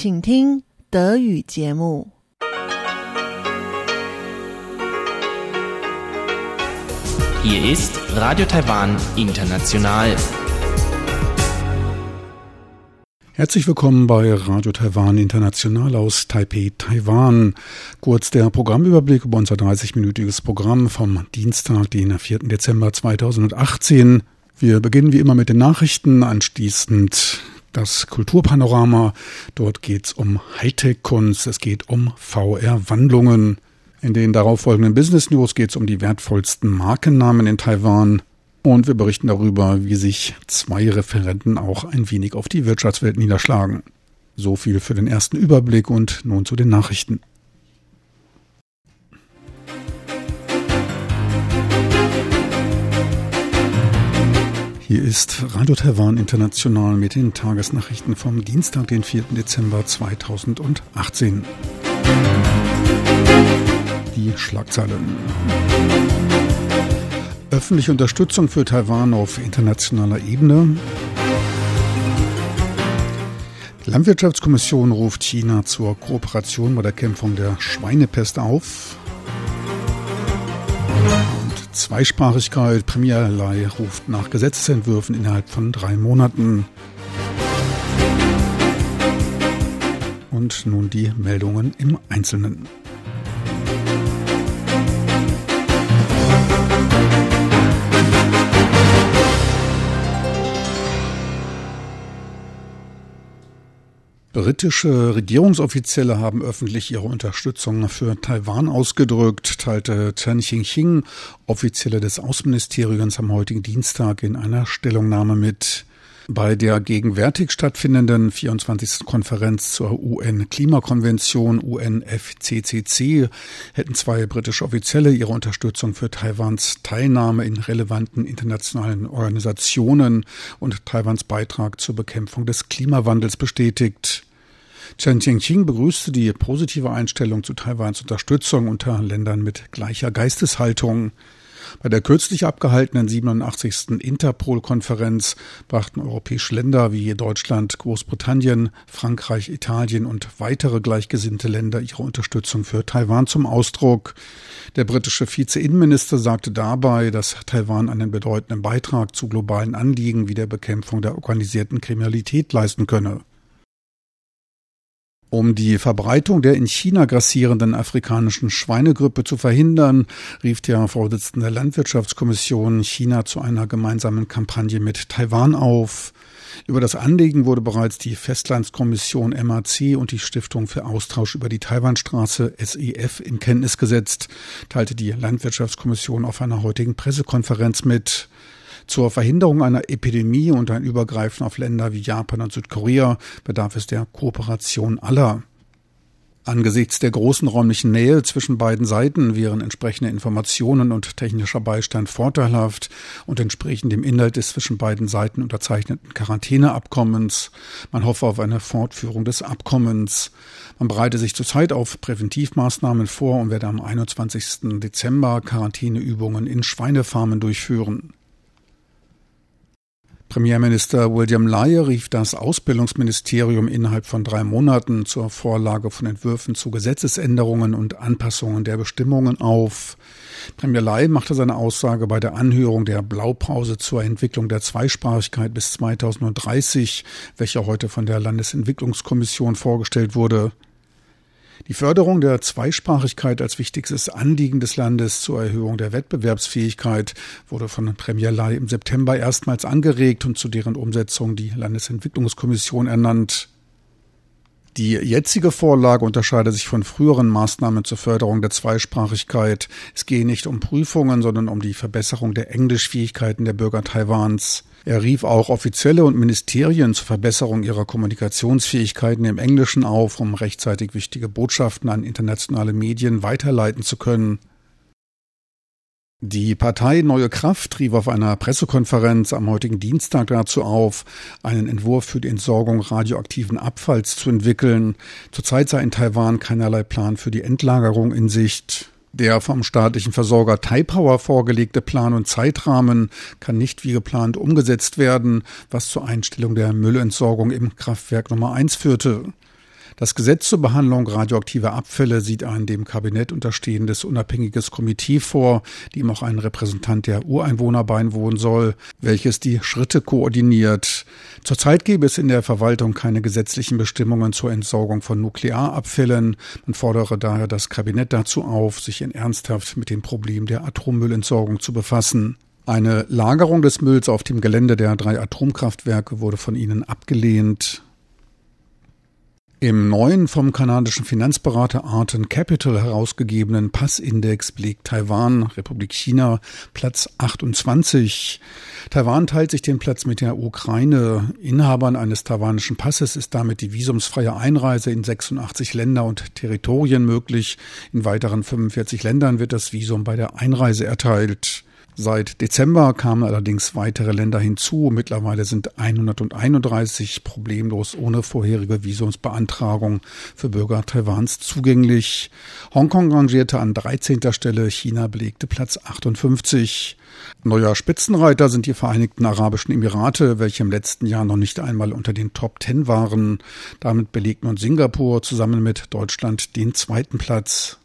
请听德语节目。Hier ist Radio Taiwan International. Herzlich willkommen bei Radio Taiwan International aus Taipei, Taiwan. Kurz der Programmüberblick über unser 30-minütiges Programm vom Dienstag, den 4. Dezember 2018. Wir beginnen wie immer mit den Nachrichten, anschließend das Kulturpanorama. Dort geht es um Hightech-Kunst, es geht um VR-Wandlungen. In den darauffolgenden Business News geht es um die wertvollsten Markennamen in Taiwan. Und wir berichten darüber, wie sich zwei Referenten auch ein wenig auf die Wirtschaftswelt niederschlagen. So viel für den ersten Überblick und nun zu den Nachrichten. Hier ist Radio Taiwan International mit den Tagesnachrichten vom Dienstag, den 4. Dezember 2018. Die Schlagzeilen. Öffentliche Unterstützung für Taiwan auf internationaler Ebene. Die Landwirtschaftskommission ruft China zur Kooperation bei der Kämpfung der Schweinepest auf. Zweisprachigkeit. Premier Lai ruft nach Gesetzesentwürfen innerhalb von drei Monaten. Und nun die Meldungen im Einzelnen. Britische Regierungsoffizielle haben öffentlich ihre Unterstützung für Taiwan ausgedrückt, teilte Chen Xingxing, Offizielle des Außenministeriums am heutigen Dienstag in einer Stellungnahme mit. Bei der gegenwärtig stattfindenden 24. Konferenz zur UN-Klimakonvention UNFCCC hätten zwei britische Offizielle ihre Unterstützung für Taiwans Teilnahme in relevanten internationalen Organisationen und Taiwans Beitrag zur Bekämpfung des Klimawandels bestätigt. Chen Jiangqing begrüßte die positive Einstellung zu Taiwans Unterstützung unter Ländern mit gleicher Geisteshaltung. Bei der kürzlich abgehaltenen 87. Interpol-Konferenz brachten europäische Länder wie Deutschland, Großbritannien, Frankreich, Italien und weitere gleichgesinnte Länder ihre Unterstützung für Taiwan zum Ausdruck. Der britische Vize-Innenminister sagte dabei, dass Taiwan einen bedeutenden Beitrag zu globalen Anliegen wie der Bekämpfung der organisierten Kriminalität leisten könne. Um die Verbreitung der in China grassierenden afrikanischen Schweinegrippe zu verhindern, rief der Vorsitzende der Landwirtschaftskommission China zu einer gemeinsamen Kampagne mit Taiwan auf. Über das Anliegen wurde bereits die Festlandskommission MAC und die Stiftung für Austausch über die Taiwanstraße SEF in Kenntnis gesetzt, teilte die Landwirtschaftskommission auf einer heutigen Pressekonferenz mit. Zur Verhinderung einer Epidemie und ein Übergreifen auf Länder wie Japan und Südkorea bedarf es der Kooperation aller. Angesichts der großen räumlichen Nähe zwischen beiden Seiten wären entsprechende Informationen und technischer Beistand vorteilhaft und entsprechen dem Inhalt des zwischen beiden Seiten unterzeichneten Quarantäneabkommens. Man hoffe auf eine Fortführung des Abkommens. Man bereite sich zurzeit auf Präventivmaßnahmen vor und werde am 21. Dezember Quarantäneübungen in Schweinefarmen durchführen. Premierminister William Lai rief das Ausbildungsministerium innerhalb von drei Monaten zur Vorlage von Entwürfen zu Gesetzesänderungen und Anpassungen der Bestimmungen auf. Premier Lai machte seine Aussage bei der Anhörung der Blaupause zur Entwicklung der Zweisprachigkeit bis 2030, welche heute von der Landesentwicklungskommission vorgestellt wurde. Die Förderung der Zweisprachigkeit als wichtigstes Anliegen des Landes zur Erhöhung der Wettbewerbsfähigkeit wurde von Premier Lai im September erstmals angeregt und zu deren Umsetzung die Landesentwicklungskommission ernannt. Die jetzige Vorlage unterscheidet sich von früheren Maßnahmen zur Förderung der Zweisprachigkeit. Es gehe nicht um Prüfungen, sondern um die Verbesserung der Englischfähigkeiten der Bürger Taiwans. Er rief auch Offizielle und Ministerien zur Verbesserung ihrer Kommunikationsfähigkeiten im Englischen auf, um rechtzeitig wichtige Botschaften an internationale Medien weiterleiten zu können. Die Partei Neue Kraft rief auf einer Pressekonferenz am heutigen Dienstag dazu auf, einen Entwurf für die Entsorgung radioaktiven Abfalls zu entwickeln. Zurzeit sei in Taiwan keinerlei Plan für die Endlagerung in Sicht. Der vom staatlichen Versorger Taipower vorgelegte Plan und Zeitrahmen kann nicht wie geplant umgesetzt werden, was zur Einstellung der Müllentsorgung im Kraftwerk Nummer 1 führte. Das Gesetz zur Behandlung radioaktiver Abfälle sieht ein dem Kabinett unterstehendes unabhängiges Komitee vor, dem auch ein Repräsentant der Ureinwohner beiwohnen soll, welches die Schritte koordiniert. Zurzeit gäbe es in der Verwaltung keine gesetzlichen Bestimmungen zur Entsorgung von Nuklearabfällen. Man fordere daher das Kabinett dazu auf, sich in ernsthaft mit dem Problem der Atommüllentsorgung zu befassen. Eine Lagerung des Mülls auf dem Gelände der drei Atomkraftwerke wurde von ihnen abgelehnt. Im neuen vom kanadischen Finanzberater Arten Capital herausgegebenen Passindex belegt Taiwan, Republik China, Platz 28. Taiwan teilt sich den Platz mit der Ukraine. Inhabern eines taiwanischen Passes ist damit die visumsfreie Einreise in 86 Länder und Territorien möglich. In weiteren 45 Ländern wird das Visum bei der Einreise erteilt. Seit Dezember kamen allerdings weitere Länder hinzu. Mittlerweile sind 131 problemlos ohne vorherige Visumsbeantragung für Bürger Taiwans zugänglich. Hongkong rangierte an 13. Stelle, China belegte Platz 58. Neuer Spitzenreiter sind die Vereinigten Arabischen Emirate, welche im letzten Jahr noch nicht einmal unter den Top 10 waren. Damit belegt nun Singapur zusammen mit Deutschland den zweiten Platz.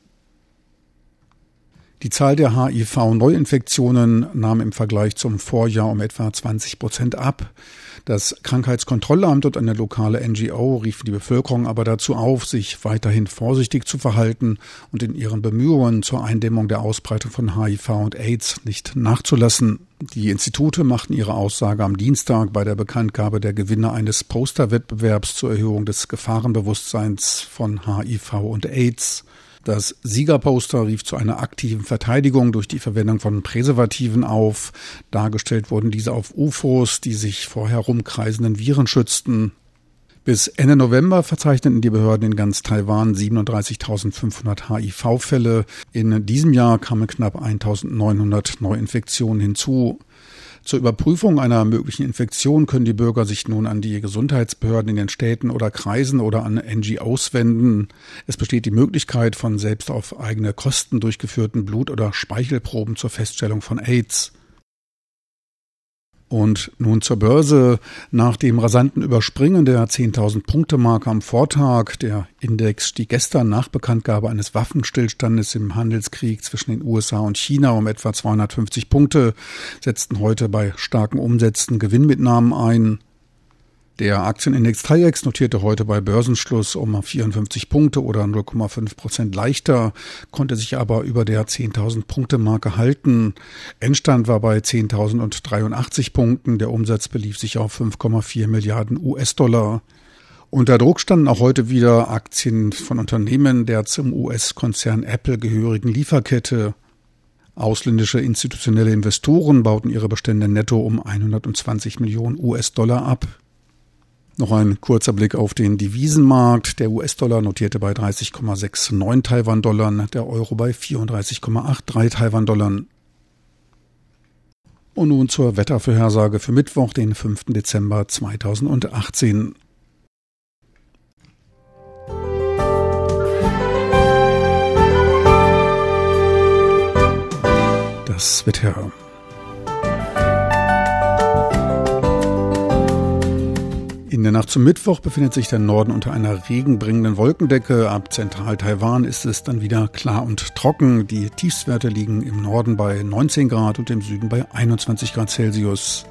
Die Zahl der HIV-Neuinfektionen nahm im Vergleich zum Vorjahr um etwa 20 Prozent ab. Das Krankheitskontrollamt und eine lokale NGO riefen die Bevölkerung aber dazu auf, sich weiterhin vorsichtig zu verhalten und in ihren Bemühungen zur Eindämmung der Ausbreitung von HIV und AIDS nicht nachzulassen. Die Institute machten ihre Aussage am Dienstag bei der Bekanntgabe der Gewinner eines Posterwettbewerbs zur Erhöhung des Gefahrenbewusstseins von HIV und AIDS. Das Siegerposter rief zu einer aktiven Verteidigung durch die Verwendung von Präservativen auf. Dargestellt wurden diese auf UFOs, die sich vor herumkreisenden Viren schützten. Bis Ende November verzeichneten die Behörden in ganz Taiwan 37.500 HIV-Fälle. In diesem Jahr kamen knapp 1.900 Neuinfektionen hinzu. Zur Überprüfung einer möglichen Infektion können die Bürger sich nun an die Gesundheitsbehörden in den Städten oder Kreisen oder an NGOs wenden. Es besteht die Möglichkeit von selbst auf eigene Kosten durchgeführten Blut- oder Speichelproben zur Feststellung von AIDS. Und nun zur Börse. Nach dem rasanten Überspringen der 10.000 Punkte Marke am Vortag, der Index stieg gestern nach Bekanntgabe eines Waffenstillstandes im Handelskrieg zwischen den USA und China um etwa 250 Punkte, setzten heute bei starken Umsätzen Gewinnmitnahmen ein. Der Aktienindex TAIEX notierte heute bei Börsenschluss um 54 Punkte oder 0,5 Prozent leichter, konnte sich aber über der 10.000 Punkte Marke halten. Endstand war bei 10.083 Punkten. Der Umsatz belief sich auf 5,4 Milliarden US-Dollar. Unter Druck standen auch heute wieder Aktien von Unternehmen der zum US-Konzern Apple gehörigen Lieferkette. Ausländische institutionelle Investoren bauten ihre Bestände netto um 120 Millionen US-Dollar ab. Noch ein kurzer Blick auf den Devisenmarkt. Der US-Dollar notierte bei 30,69 Taiwan-Dollar, der Euro bei 34,83 Taiwan-Dollar. Und nun zur Wettervorhersage für Mittwoch, den 5. Dezember 2018. Das Wetter. In der Nacht zum Mittwoch befindet sich der Norden unter einer regenbringenden Wolkendecke. Ab Zentral-Taiwan ist es dann wieder klar und trocken. Die Tiefstwerte liegen im Norden bei 19 Grad und im Süden bei 21 Grad Celsius.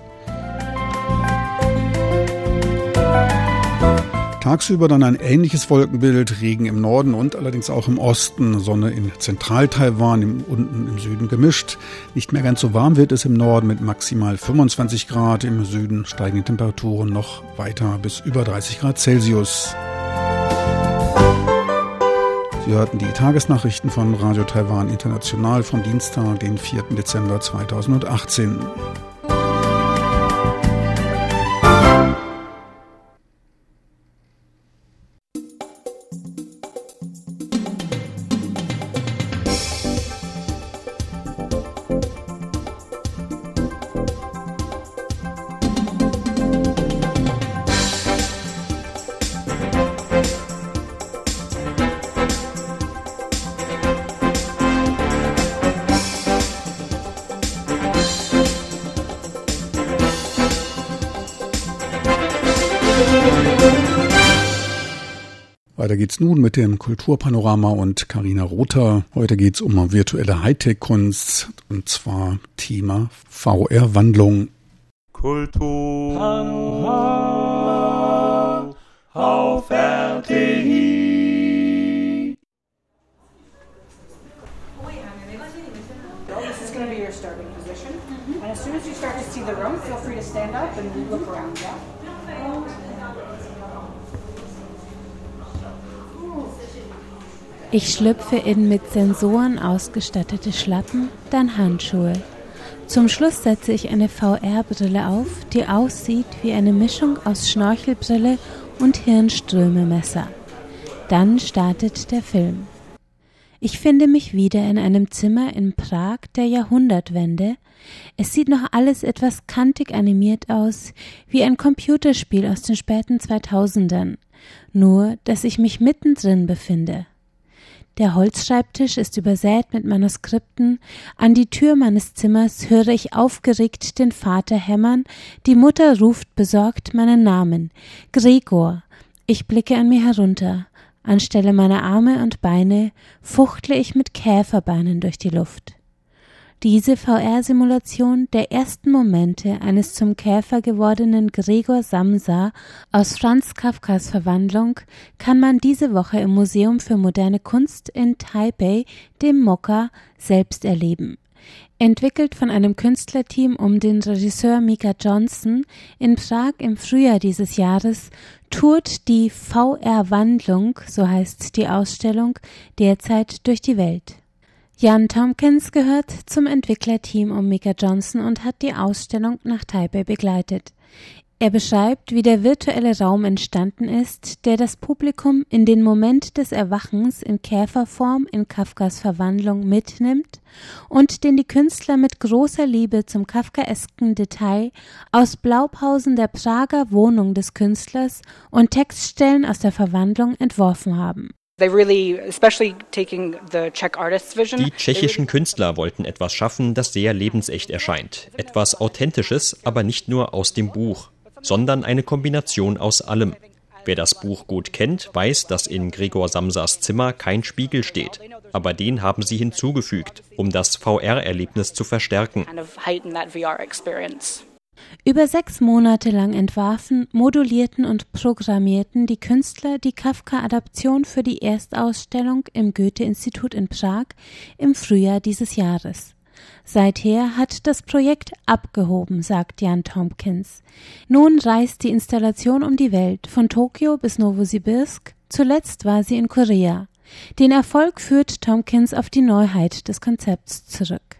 Tagsüber dann ein ähnliches Wolkenbild, Regen im Norden und allerdings auch im Osten, Sonne in Zentral-Taiwan, im, unten im Süden gemischt. Nicht mehr ganz so warm wird es im Norden mit maximal 25 Grad, im Süden steigen die Temperaturen noch weiter bis über 30 Grad Celsius. Sie hörten die Tagesnachrichten von Radio Taiwan International vom Dienstag, den 4. Dezember 2018. geht's nun mit dem Kulturpanorama und Karina Rother. Heute geht's um virtuelle Hightech-Kunst und zwar Thema VR-Wandlung. Kulturpanorama auf RTI. This is going to be your starting position. And as soon as you start to see the room, feel free to stand up and look around. Yeah? Ich schlüpfe in mit Sensoren ausgestattete Schlappen, dann Handschuhe. Zum Schluss setze ich eine VR-Brille auf, die aussieht wie eine Mischung aus Schnorchelbrille und Hirnströmemesser. Dann startet der Film. Ich finde mich wieder in einem Zimmer in Prag der Jahrhundertwende. Es sieht noch alles etwas kantig animiert aus, wie ein Computerspiel aus den späten 2000ern, nur dass ich mich mittendrin befinde. Der Holzschreibtisch ist übersät mit Manuskripten. An die Tür meines Zimmers höre ich aufgeregt den Vater hämmern. Die Mutter ruft besorgt meinen Namen. Gregor. Ich blicke an mir herunter. Anstelle meiner Arme und Beine fuchtle ich mit Käferbeinen durch die Luft. Diese VR-Simulation der ersten Momente eines zum Käfer gewordenen Gregor Samsa aus Franz Kafkas Verwandlung kann man diese Woche im Museum für moderne Kunst in Taipei, dem Mokka, selbst erleben. Entwickelt von einem Künstlerteam um den Regisseur Mika Johnson in Prag im Frühjahr dieses Jahres tourt die VR-Wandlung, so heißt die Ausstellung, derzeit durch die Welt. Jan Tompkins gehört zum Entwicklerteam um Mika Johnson und hat die Ausstellung nach Taipei begleitet. Er beschreibt, wie der virtuelle Raum entstanden ist, der das Publikum in den Moment des Erwachens in Käferform in Kafkas Verwandlung mitnimmt und den die Künstler mit großer Liebe zum kafkaesken Detail aus Blaupausen der Prager Wohnung des Künstlers und Textstellen aus der Verwandlung entworfen haben. Die tschechischen Künstler wollten etwas schaffen, das sehr lebensecht erscheint. Etwas Authentisches, aber nicht nur aus dem Buch, sondern eine Kombination aus allem. Wer das Buch gut kennt, weiß, dass in Gregor Samsas Zimmer kein Spiegel steht. Aber den haben sie hinzugefügt, um das VR-Erlebnis zu verstärken. Über sechs Monate lang entwarfen, modulierten und programmierten die Künstler die Kafka-Adaption für die Erstausstellung im Goethe-Institut in Prag im Frühjahr dieses Jahres. Seither hat das Projekt abgehoben, sagt Jan Tompkins. Nun reist die Installation um die Welt, von Tokio bis Novosibirsk. Zuletzt war sie in Korea. Den Erfolg führt Tompkins auf die Neuheit des Konzepts zurück.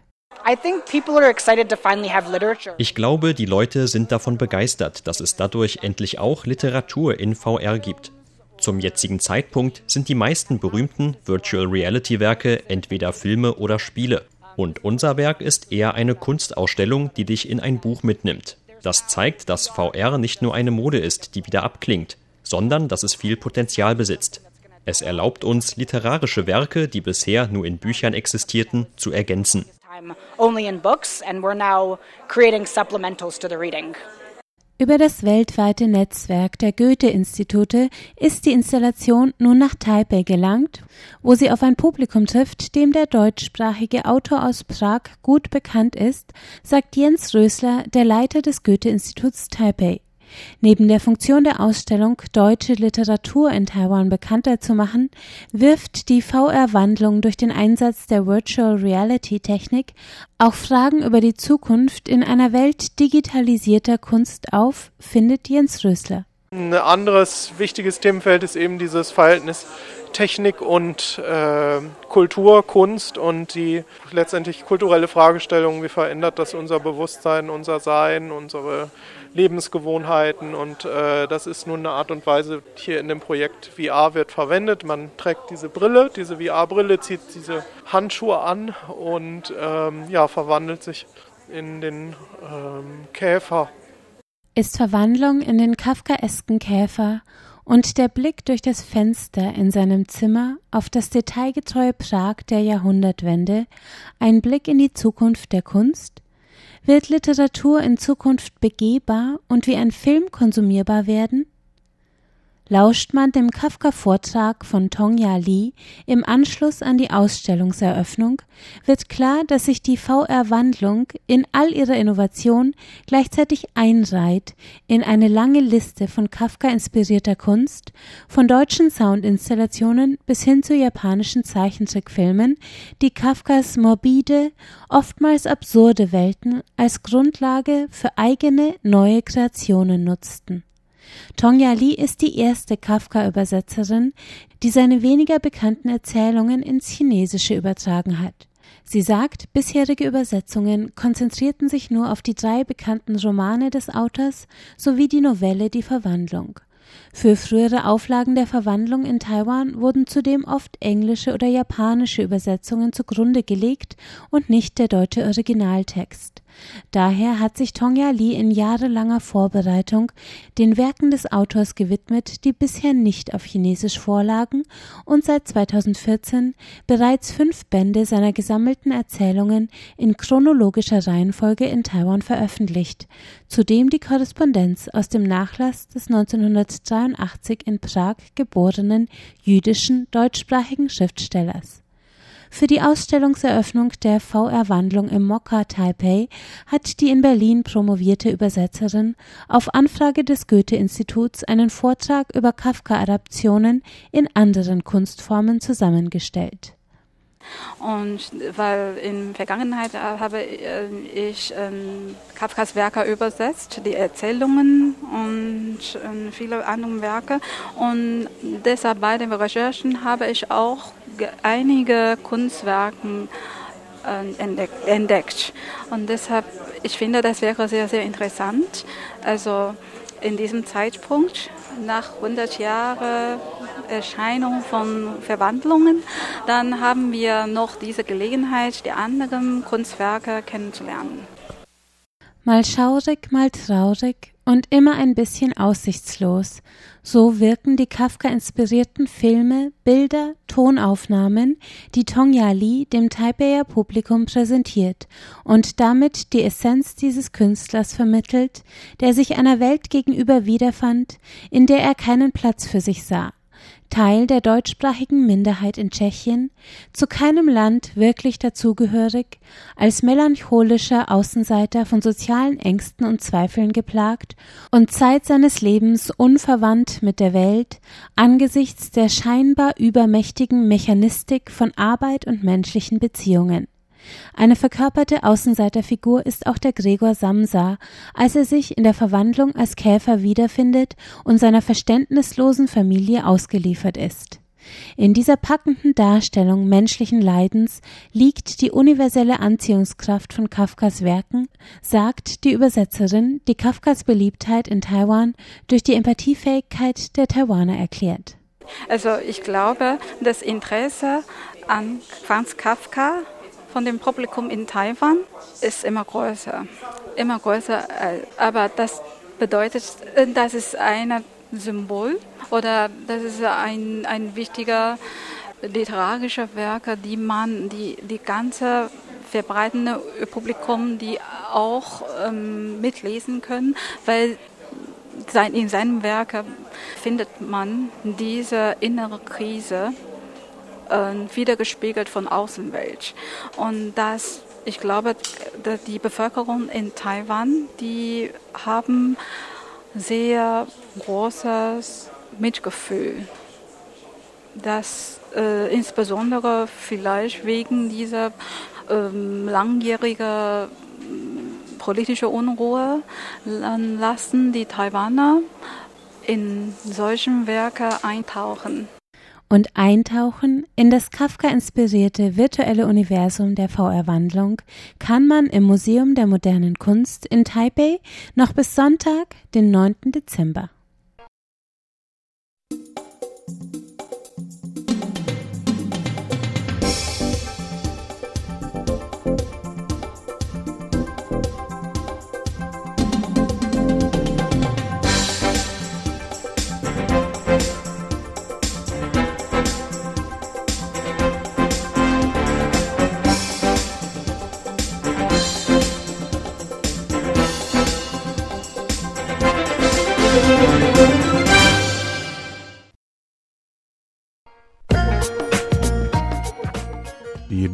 Ich glaube, die Leute sind davon begeistert, dass es dadurch endlich auch Literatur in VR gibt. Zum jetzigen Zeitpunkt sind die meisten berühmten Virtual Reality Werke entweder Filme oder Spiele. Und unser Werk ist eher eine Kunstausstellung, die dich in ein Buch mitnimmt. Das zeigt, dass VR nicht nur eine Mode ist, die wieder abklingt, sondern dass es viel Potenzial besitzt. Es erlaubt uns, literarische Werke, die bisher nur in Büchern existierten, zu ergänzen Über das weltweite Netzwerk der Goethe-Institute ist die Installation nun nach Taipei gelangt, wo sie auf ein Publikum trifft, dem der deutschsprachige Autor aus Prag gut bekannt ist, sagt Jens Rösler, der Leiter des Goethe-Instituts Taipei. Neben der Funktion der Ausstellung deutsche Literatur in Taiwan bekannter zu machen, wirft die VR-Wandlung durch den Einsatz der Virtual Reality Technik auch Fragen über die Zukunft in einer Welt digitalisierter Kunst auf, findet Jens Rösler. Ein anderes wichtiges Themenfeld ist eben dieses Verhältnis Technik und äh, Kultur, Kunst und die letztendlich kulturelle Fragestellung, wie verändert das unser Bewusstsein, unser Sein, unsere Lebensgewohnheiten und äh, das ist nun eine Art und Weise, hier in dem Projekt VR wird verwendet. Man trägt diese Brille, diese VR-Brille, zieht diese Handschuhe an und ähm, ja, verwandelt sich in den ähm, Käfer. Ist Verwandlung in den kafkaesken Käfer und der Blick durch das Fenster in seinem Zimmer auf das detailgetreue Prag der Jahrhundertwende ein Blick in die Zukunft der Kunst? Wird Literatur in Zukunft begehbar und wie ein Film konsumierbar werden? Lauscht man dem Kafka-Vortrag von Tongya Lee im Anschluss an die Ausstellungseröffnung, wird klar, dass sich die VR-Wandlung in all ihrer Innovation gleichzeitig einreiht in eine lange Liste von Kafka-inspirierter Kunst, von deutschen Soundinstallationen bis hin zu japanischen Zeichentrickfilmen, die Kafkas morbide, oftmals absurde Welten als Grundlage für eigene neue Kreationen nutzten. Tongya Lee ist die erste Kafka-Übersetzerin, die seine weniger bekannten Erzählungen ins Chinesische übertragen hat. Sie sagt, bisherige Übersetzungen konzentrierten sich nur auf die drei bekannten Romane des Autors sowie die Novelle Die Verwandlung. Für frühere Auflagen der Verwandlung in Taiwan wurden zudem oft englische oder japanische Übersetzungen zugrunde gelegt und nicht der deutsche Originaltext. Daher hat sich Tongya Lee in jahrelanger Vorbereitung den Werken des Autors gewidmet, die bisher nicht auf Chinesisch vorlagen und seit 2014 bereits fünf Bände seiner gesammelten Erzählungen in chronologischer Reihenfolge in Taiwan veröffentlicht, zudem die Korrespondenz aus dem Nachlass des 1983 in Prag geborenen jüdischen deutschsprachigen Schriftstellers für die Ausstellungseröffnung der VR-Wandlung im Mokka Taipei hat die in Berlin promovierte Übersetzerin auf Anfrage des Goethe-Instituts einen Vortrag über Kafka-Adaptionen in anderen Kunstformen zusammengestellt. Und weil in Vergangenheit habe äh, ich ähm, Kafkas Werke übersetzt, die Erzählungen und ähm, viele andere Werke. Und deshalb bei den Recherchen habe ich auch einige Kunstwerke äh, entdeckt. Und deshalb, ich finde, das wäre sehr, sehr interessant. Also in diesem Zeitpunkt, nach 100 Jahren Erscheinung von Verwandlungen, dann haben wir noch diese Gelegenheit, die anderen Kunstwerke kennenzulernen. Mal schaurig, mal traurig und immer ein bisschen aussichtslos. So wirken die Kafka-inspirierten Filme, Bilder, Tonaufnahmen, die Tongya Lee dem Taipeier Publikum präsentiert und damit die Essenz dieses Künstlers vermittelt, der sich einer Welt gegenüber wiederfand, in der er keinen Platz für sich sah, Teil der deutschsprachigen Minderheit in Tschechien, zu keinem Land wirklich dazugehörig, als melancholischer Außenseiter von sozialen Ängsten und Zweifeln geplagt und Zeit seines Lebens unverwandt mit der Welt angesichts der scheinbar übermächtigen Mechanistik von Arbeit und menschlichen Beziehungen. Eine verkörperte Außenseiterfigur ist auch der Gregor Samsa, als er sich in der Verwandlung als Käfer wiederfindet und seiner verständnislosen Familie ausgeliefert ist. In dieser packenden Darstellung menschlichen Leidens liegt die universelle Anziehungskraft von Kafkas Werken, sagt die Übersetzerin, die Kafkas Beliebtheit in Taiwan durch die Empathiefähigkeit der Taiwaner erklärt. Also ich glaube, das Interesse an Franz Kafka von dem Publikum in Taiwan ist immer größer. Immer größer. Äh, aber das bedeutet, äh, das ist ein Symbol oder das ist ein, ein wichtiger literarischer Werk, die man, die, die ganze verbreitende Publikum, die auch ähm, mitlesen können, weil sein, in seinem Werk findet man diese innere Krise äh, wiedergespiegelt von Außenwelt. Und das, ich glaube, die Bevölkerung in Taiwan, die haben sehr großes Mitgefühl. Das äh, insbesondere vielleicht wegen dieser ähm, langjährigen politischen Unruhe lassen die Taiwaner in solchen Werke eintauchen und eintauchen in das Kafka-inspirierte virtuelle Universum der VR-Wandlung kann man im Museum der modernen Kunst in Taipei noch bis Sonntag, den 9. Dezember.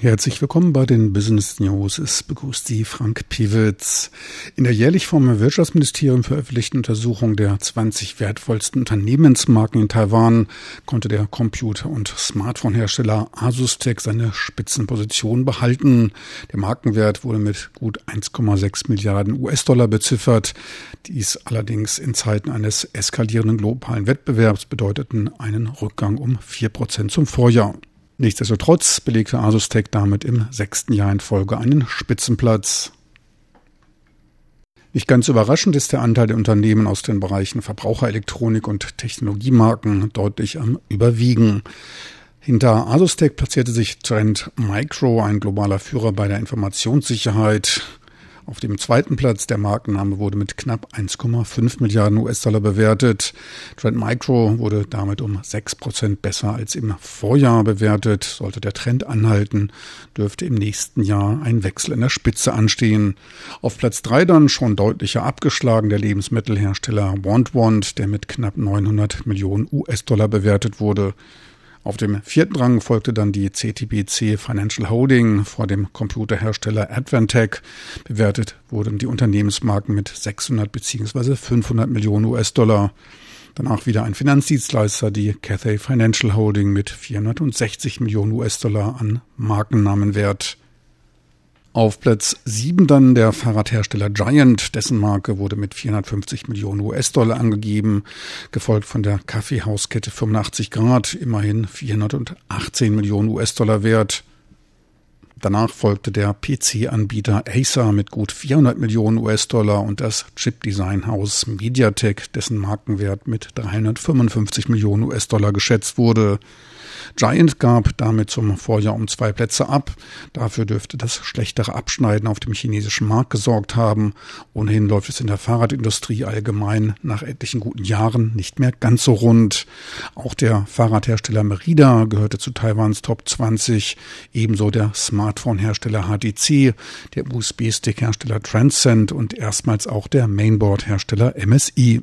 Herzlich willkommen bei den Business News. Es begrüßt Sie Frank Piewitz. In der jährlich vom Wirtschaftsministerium veröffentlichten Untersuchung der 20 wertvollsten Unternehmensmarken in Taiwan konnte der Computer- und Smartphone-Hersteller ASUS-Tech seine Spitzenposition behalten. Der Markenwert wurde mit gut 1,6 Milliarden US-Dollar beziffert. Dies allerdings in Zeiten eines eskalierenden globalen Wettbewerbs bedeuteten einen Rückgang um 4 Prozent zum Vorjahr. Nichtsdestotrotz belegte Asus Tech damit im sechsten Jahr in Folge einen Spitzenplatz. Nicht ganz überraschend ist der Anteil der Unternehmen aus den Bereichen Verbraucherelektronik und Technologiemarken deutlich am Überwiegen. Hinter Asustec platzierte sich Trend Micro, ein globaler Führer bei der Informationssicherheit. Auf dem zweiten Platz der Markenname wurde mit knapp 1,5 Milliarden US-Dollar bewertet. Trend Micro wurde damit um 6 Prozent besser als im Vorjahr bewertet. Sollte der Trend anhalten, dürfte im nächsten Jahr ein Wechsel in der Spitze anstehen. Auf Platz 3 dann schon deutlicher abgeschlagen der Lebensmittelhersteller Want Want, der mit knapp 900 Millionen US-Dollar bewertet wurde. Auf dem vierten Rang folgte dann die CTBC Financial Holding vor dem Computerhersteller Advantech. Bewertet wurden die Unternehmensmarken mit 600 bzw. 500 Millionen US-Dollar. Danach wieder ein Finanzdienstleister, die Cathay Financial Holding mit 460 Millionen US-Dollar an Markennamenwert. Auf Platz 7 dann der Fahrradhersteller Giant, dessen Marke wurde mit 450 Millionen US-Dollar angegeben, gefolgt von der Kaffeehauskette 85 Grad, immerhin 418 Millionen US-Dollar wert. Danach folgte der PC-Anbieter Acer mit gut 400 Millionen US-Dollar und das Chip-Design-Haus MediaTek, dessen Markenwert mit 355 Millionen US-Dollar geschätzt wurde. Giant gab damit zum Vorjahr um zwei Plätze ab. Dafür dürfte das schlechtere Abschneiden auf dem chinesischen Markt gesorgt haben. Ohnehin läuft es in der Fahrradindustrie allgemein nach etlichen guten Jahren nicht mehr ganz so rund. Auch der Fahrradhersteller Merida gehörte zu Taiwans Top 20, ebenso der Smartphone-Hersteller HTC, der USB-Stick-Hersteller Transcend und erstmals auch der Mainboard-Hersteller MSI.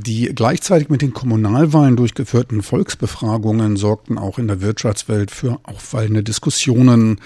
Die gleichzeitig mit den Kommunalwahlen durchgeführten Volksbefragungen sorgten auch in der Wirtschaftswelt für auffallende Diskussionen.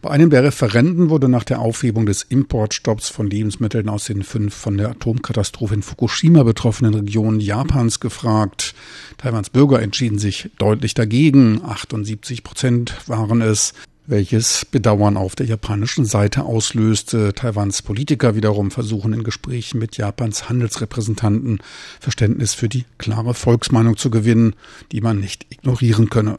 Bei einem der Referenden wurde nach der Aufhebung des Importstopps von Lebensmitteln aus den fünf von der Atomkatastrophe in Fukushima betroffenen Regionen Japans gefragt. Taiwans Bürger entschieden sich deutlich dagegen. 78 Prozent waren es welches Bedauern auf der japanischen Seite auslöste. Taiwans Politiker wiederum versuchen in Gesprächen mit Japans Handelsrepräsentanten Verständnis für die klare Volksmeinung zu gewinnen, die man nicht ignorieren könne.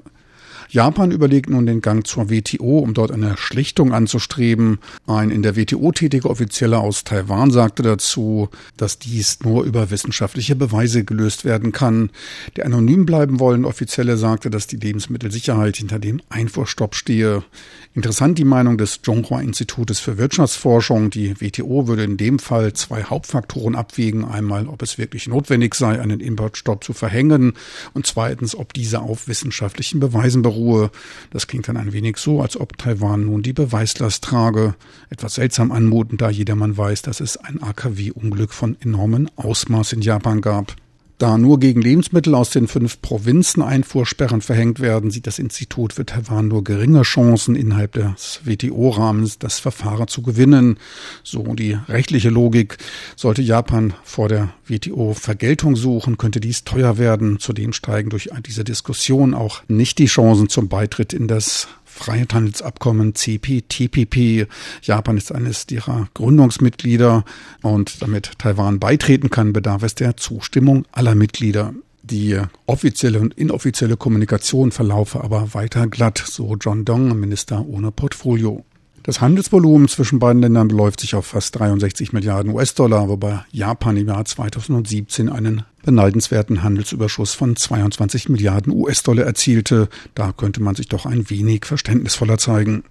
Japan überlegt nun den Gang zur WTO, um dort eine Schlichtung anzustreben. Ein in der WTO tätiger Offizieller aus Taiwan sagte dazu, dass dies nur über wissenschaftliche Beweise gelöst werden kann. Der anonym bleiben wollende Offizielle sagte, dass die Lebensmittelsicherheit hinter dem Einfuhrstopp stehe. Interessant die Meinung des Zhonghua Institutes für Wirtschaftsforschung. Die WTO würde in dem Fall zwei Hauptfaktoren abwägen. Einmal, ob es wirklich notwendig sei, einen Importstopp zu verhängen und zweitens, ob dieser auf wissenschaftlichen Beweisen beruht. Ruhe. Das klingt dann ein wenig so, als ob Taiwan nun die Beweislast trage. Etwas seltsam anmutend, da jedermann weiß, dass es ein AKW-Unglück von enormem Ausmaß in Japan gab. Da nur gegen Lebensmittel aus den fünf Provinzen Einfuhrsperren verhängt werden, sieht das Institut für Taiwan nur geringe Chancen, innerhalb des WTO-Rahmens das Verfahren zu gewinnen. So die rechtliche Logik. Sollte Japan vor der WTO Vergeltung suchen, könnte dies teuer werden. Zudem steigen durch diese Diskussion auch nicht die Chancen zum Beitritt in das Freihandelsabkommen CPTPP. Japan ist eines ihrer Gründungsmitglieder und damit Taiwan beitreten kann, bedarf es der Zustimmung aller Mitglieder. Die offizielle und inoffizielle Kommunikation verlaufe aber weiter glatt, so John Dong, Minister ohne Portfolio. Das Handelsvolumen zwischen beiden Ländern beläuft sich auf fast 63 Milliarden US-Dollar, wobei Japan im Jahr 2017 einen beneidenswerten Handelsüberschuss von 22 Milliarden US-Dollar erzielte. Da könnte man sich doch ein wenig verständnisvoller zeigen.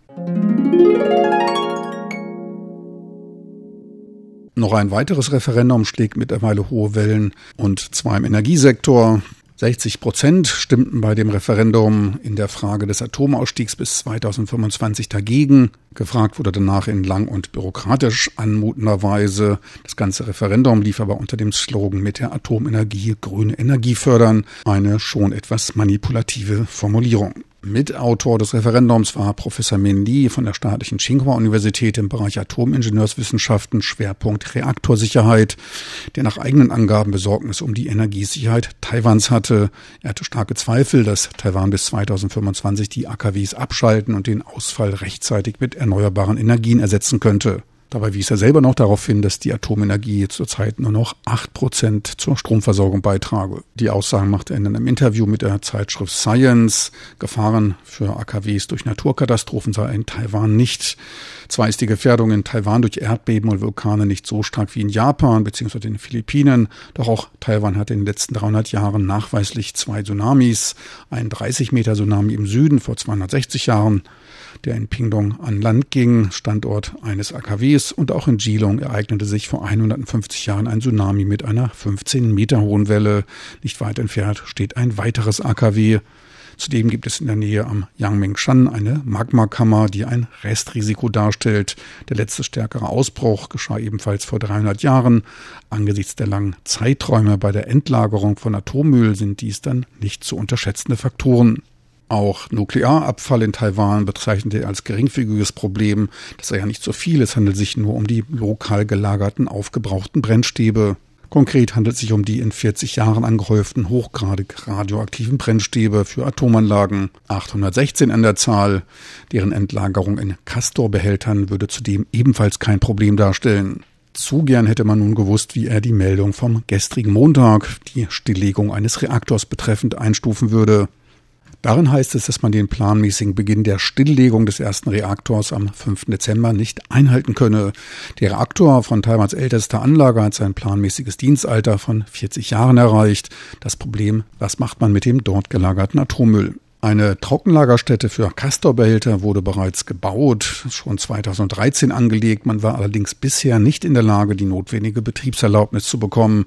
Noch ein weiteres Referendum schlägt mittlerweile hohe Wellen und zwar im Energiesektor. 60 Prozent stimmten bei dem Referendum in der Frage des Atomausstiegs bis 2025 dagegen. Gefragt wurde danach in lang und bürokratisch anmutender Weise. Das ganze Referendum lief aber unter dem Slogan mit der Atomenergie grüne Energie fördern. Eine schon etwas manipulative Formulierung. Mitautor des Referendums war Professor Li von der staatlichen Tsinghua-Universität im Bereich Atomingenieurswissenschaften, Schwerpunkt Reaktorsicherheit, der nach eigenen Angaben Besorgnis um die Energiesicherheit Taiwans hatte. Er hatte starke Zweifel, dass Taiwan bis 2025 die AKWs abschalten und den Ausfall rechtzeitig mit erneuerbaren Energien ersetzen könnte. Dabei wies er selber noch darauf hin, dass die Atomenergie zurzeit nur noch acht Prozent zur Stromversorgung beitrage. Die Aussagen machte er in einem Interview mit der Zeitschrift Science. Gefahren für AKWs durch Naturkatastrophen sei in Taiwan nicht. Zwar ist die Gefährdung in Taiwan durch Erdbeben und Vulkane nicht so stark wie in Japan bzw. den Philippinen, doch auch Taiwan hat in den letzten 300 Jahren nachweislich zwei Tsunamis, ein 30 Meter Tsunami im Süden vor 260 Jahren der in Pingdong an Land ging, Standort eines AKWs, und auch in Geelong ereignete sich vor 150 Jahren ein Tsunami mit einer 15 Meter hohen Welle. Nicht weit entfernt steht ein weiteres AKW. Zudem gibt es in der Nähe am Yangmingshan eine Magmakammer, die ein Restrisiko darstellt. Der letzte stärkere Ausbruch geschah ebenfalls vor 300 Jahren. Angesichts der langen Zeiträume bei der Endlagerung von Atommüll sind dies dann nicht zu unterschätzende Faktoren. Auch Nuklearabfall in Taiwan bezeichnete er als geringfügiges Problem. Das sei ja nicht so viel, es handelt sich nur um die lokal gelagerten aufgebrauchten Brennstäbe. Konkret handelt es sich um die in 40 Jahren angehäuften hochgradig radioaktiven Brennstäbe für Atomanlagen. 816 an der Zahl. Deren Endlagerung in Castor-Behältern würde zudem ebenfalls kein Problem darstellen. Zu gern hätte man nun gewusst, wie er die Meldung vom gestrigen Montag, die Stilllegung eines Reaktors betreffend, einstufen würde. Darin heißt es, dass man den planmäßigen Beginn der Stilllegung des ersten Reaktors am 5. Dezember nicht einhalten könne. Der Reaktor von Taiwans ältester Anlage hat sein planmäßiges Dienstalter von 40 Jahren erreicht. Das Problem, was macht man mit dem dort gelagerten Atommüll? Eine Trockenlagerstätte für Castorbehälter wurde bereits gebaut, schon 2013 angelegt. Man war allerdings bisher nicht in der Lage, die notwendige Betriebserlaubnis zu bekommen.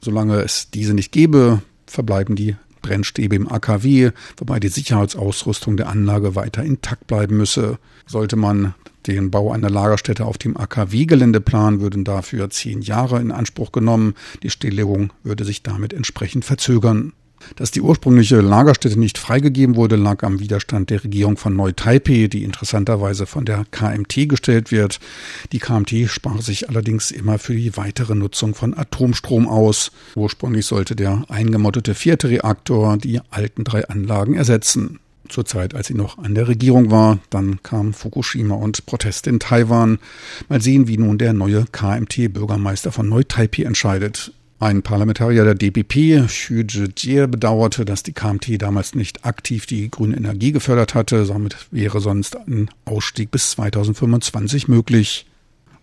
Solange es diese nicht gebe, verbleiben die Brennstäbe im AKW, wobei die Sicherheitsausrüstung der Anlage weiter intakt bleiben müsse. Sollte man den Bau einer Lagerstätte auf dem AKW-Gelände planen, würden dafür zehn Jahre in Anspruch genommen. Die Stilllegung würde sich damit entsprechend verzögern. Dass die ursprüngliche Lagerstätte nicht freigegeben wurde, lag am Widerstand der Regierung von Neu-Taipei, die interessanterweise von der KMT gestellt wird. Die KMT sprach sich allerdings immer für die weitere Nutzung von Atomstrom aus. Ursprünglich sollte der eingemottete vierte Reaktor die alten drei Anlagen ersetzen. Zur Zeit, als sie noch an der Regierung war, dann kam Fukushima und Proteste in Taiwan. Mal sehen, wie nun der neue KMT-Bürgermeister von Neu-Taipei entscheidet. Ein Parlamentarier der DPP, Xu Zhijie, bedauerte, dass die KMT damals nicht aktiv die grüne Energie gefördert hatte. Somit wäre sonst ein Ausstieg bis 2025 möglich.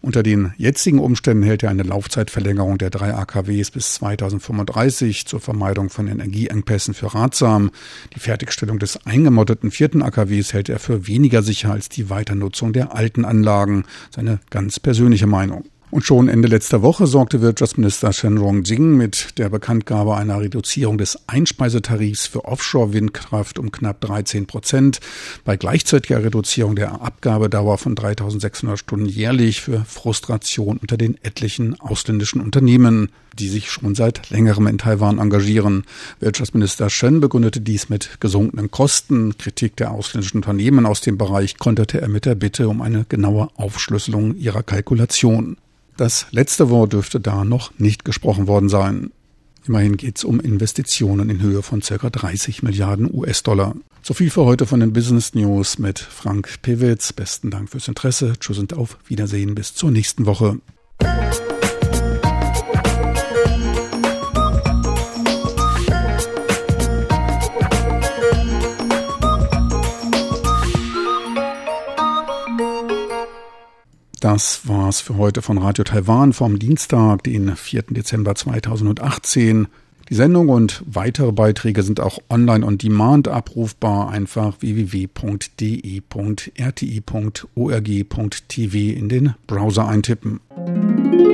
Unter den jetzigen Umständen hält er eine Laufzeitverlängerung der drei AKWs bis 2035 zur Vermeidung von Energieengpässen für ratsam. Die Fertigstellung des eingemotteten vierten AKWs hält er für weniger sicher als die Weiternutzung der alten Anlagen. Seine ganz persönliche Meinung. Und schon Ende letzter Woche sorgte Wirtschaftsminister Shen Rongjing mit der Bekanntgabe einer Reduzierung des Einspeisetarifs für Offshore-Windkraft um knapp 13 Prozent bei gleichzeitiger Reduzierung der Abgabedauer von 3600 Stunden jährlich für Frustration unter den etlichen ausländischen Unternehmen, die sich schon seit längerem in Taiwan engagieren. Wirtschaftsminister Shen begründete dies mit gesunkenen Kosten. Kritik der ausländischen Unternehmen aus dem Bereich konterte er mit der Bitte um eine genaue Aufschlüsselung ihrer Kalkulation. Das letzte Wort dürfte da noch nicht gesprochen worden sein. Immerhin geht es um Investitionen in Höhe von ca. 30 Milliarden US-Dollar. So viel für heute von den Business News mit Frank Pewitz. Besten Dank fürs Interesse. Tschüss und auf Wiedersehen bis zur nächsten Woche. Das war's für heute von Radio Taiwan vom Dienstag, den 4. Dezember 2018. Die Sendung und weitere Beiträge sind auch online on demand abrufbar. Einfach www.de.rti.org.tv in den Browser eintippen. Musik